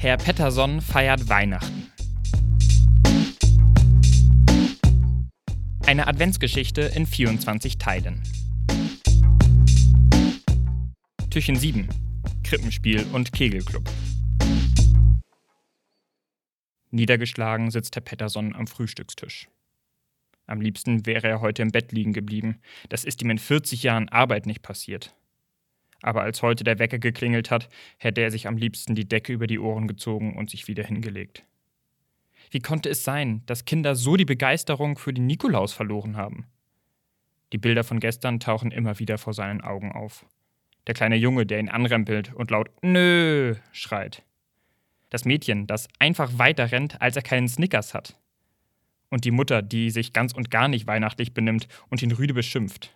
Herr Pettersson feiert Weihnachten. Eine Adventsgeschichte in 24 Teilen. Türchen 7. Krippenspiel und Kegelclub. Niedergeschlagen sitzt Herr Pettersson am Frühstückstisch. Am liebsten wäre er heute im Bett liegen geblieben. Das ist ihm in 40 Jahren Arbeit nicht passiert. Aber als heute der Wecker geklingelt hat, hätte er sich am liebsten die Decke über die Ohren gezogen und sich wieder hingelegt. Wie konnte es sein, dass Kinder so die Begeisterung für den Nikolaus verloren haben? Die Bilder von gestern tauchen immer wieder vor seinen Augen auf. Der kleine Junge, der ihn anrempelt und laut Nö schreit. Das Mädchen, das einfach weiter rennt, als er keinen Snickers hat. Und die Mutter, die sich ganz und gar nicht weihnachtlich benimmt und ihn rüde beschimpft.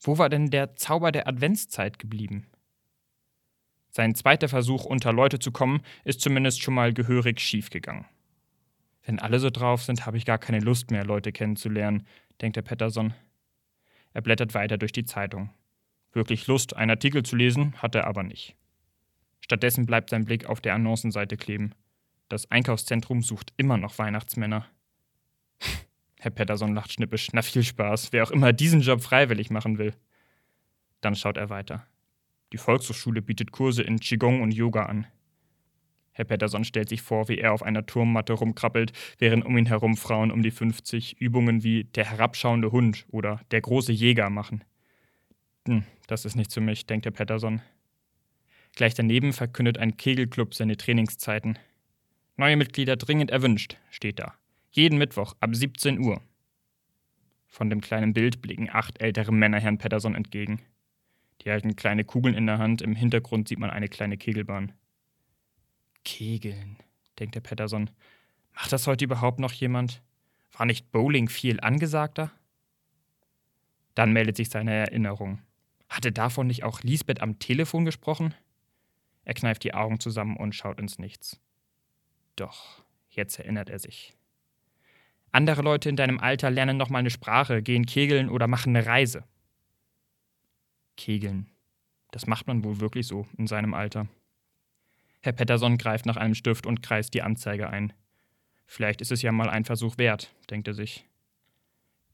Wo war denn der Zauber der Adventszeit geblieben? Sein zweiter Versuch, unter Leute zu kommen, ist zumindest schon mal gehörig schiefgegangen. Wenn alle so drauf sind, habe ich gar keine Lust mehr, Leute kennenzulernen, denkt der Pettersson. Er blättert weiter durch die Zeitung. Wirklich Lust, einen Artikel zu lesen, hat er aber nicht. Stattdessen bleibt sein Blick auf der Annoncenseite kleben. Das Einkaufszentrum sucht immer noch Weihnachtsmänner. Herr Pettersson lacht schnippisch. Na viel Spaß, wer auch immer diesen Job freiwillig machen will. Dann schaut er weiter. Die Volkshochschule bietet Kurse in Qigong und Yoga an. Herr Pettersson stellt sich vor, wie er auf einer Turmmatte rumkrabbelt, während um ihn herum Frauen um die 50 Übungen wie der herabschauende Hund oder der große Jäger machen. Hm, das ist nichts für mich, denkt Herr Pettersson. Gleich daneben verkündet ein Kegelclub seine Trainingszeiten. Neue Mitglieder dringend erwünscht, steht da. Jeden Mittwoch ab 17 Uhr. Von dem kleinen Bild blicken acht ältere Männer Herrn Pettersson entgegen. Die halten kleine Kugeln in der Hand, im Hintergrund sieht man eine kleine Kegelbahn. Kegeln, denkt der Pettersson. Macht das heute überhaupt noch jemand? War nicht Bowling viel angesagter? Dann meldet sich seine Erinnerung. Hatte davon nicht auch Lisbeth am Telefon gesprochen? Er kneift die Augen zusammen und schaut ins Nichts. Doch, jetzt erinnert er sich. Andere Leute in deinem Alter lernen nochmal eine Sprache, gehen kegeln oder machen eine Reise. Kegeln. Das macht man wohl wirklich so in seinem Alter. Herr Pettersson greift nach einem Stift und kreist die Anzeige ein. Vielleicht ist es ja mal ein Versuch wert, denkt er sich.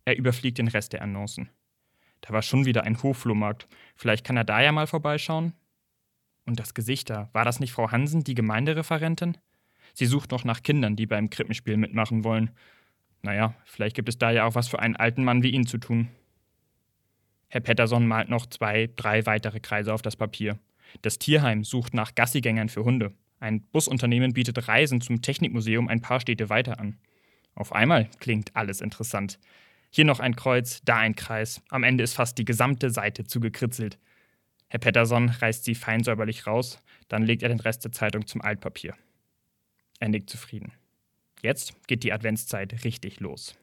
Er überfliegt den Rest der Annoncen. Da war schon wieder ein Hochflohmarkt. Vielleicht kann er da ja mal vorbeischauen? Und das Gesicht da, war das nicht Frau Hansen, die Gemeindereferentin? Sie sucht noch nach Kindern, die beim Krippenspiel mitmachen wollen. Naja, vielleicht gibt es da ja auch was für einen alten Mann wie ihn zu tun. Herr Pettersson malt noch zwei, drei weitere Kreise auf das Papier. Das Tierheim sucht nach Gassigängern für Hunde. Ein Busunternehmen bietet Reisen zum Technikmuseum ein paar Städte weiter an. Auf einmal klingt alles interessant. Hier noch ein Kreuz, da ein Kreis. Am Ende ist fast die gesamte Seite zugekritzelt. Herr Pettersson reißt sie feinsäuberlich raus, dann legt er den Rest der Zeitung zum Altpapier. Er nickt zufrieden. Jetzt geht die Adventszeit richtig los.